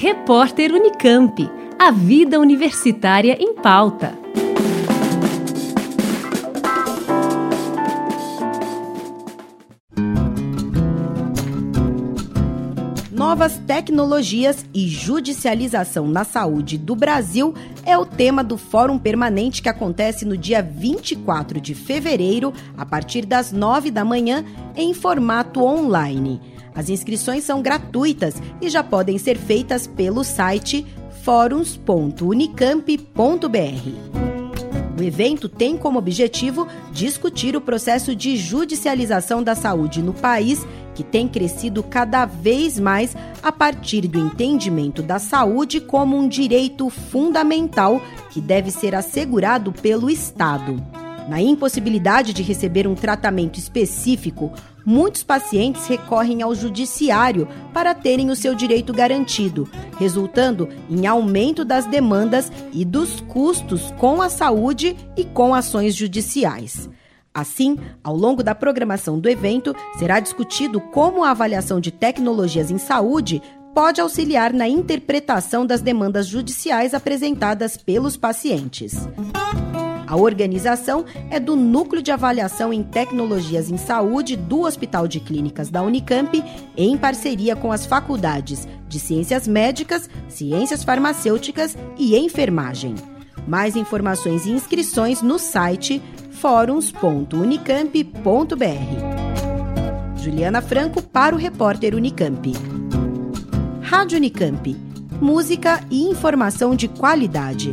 Repórter Unicamp. A vida universitária em pauta. Novas tecnologias e judicialização na saúde do Brasil é o tema do Fórum Permanente que acontece no dia 24 de fevereiro, a partir das 9 da manhã, em formato online. As inscrições são gratuitas e já podem ser feitas pelo site fóruns.unicamp.br. O evento tem como objetivo discutir o processo de judicialização da saúde no país, que tem crescido cada vez mais a partir do entendimento da saúde como um direito fundamental que deve ser assegurado pelo Estado. Na impossibilidade de receber um tratamento específico, muitos pacientes recorrem ao judiciário para terem o seu direito garantido, resultando em aumento das demandas e dos custos com a saúde e com ações judiciais. Assim, ao longo da programação do evento, será discutido como a avaliação de tecnologias em saúde pode auxiliar na interpretação das demandas judiciais apresentadas pelos pacientes. A organização é do Núcleo de Avaliação em Tecnologias em Saúde do Hospital de Clínicas da Unicamp, em parceria com as faculdades de Ciências Médicas, Ciências Farmacêuticas e Enfermagem. Mais informações e inscrições no site fóruns.unicamp.br. Juliana Franco para o repórter Unicamp. Rádio Unicamp. Música e informação de qualidade.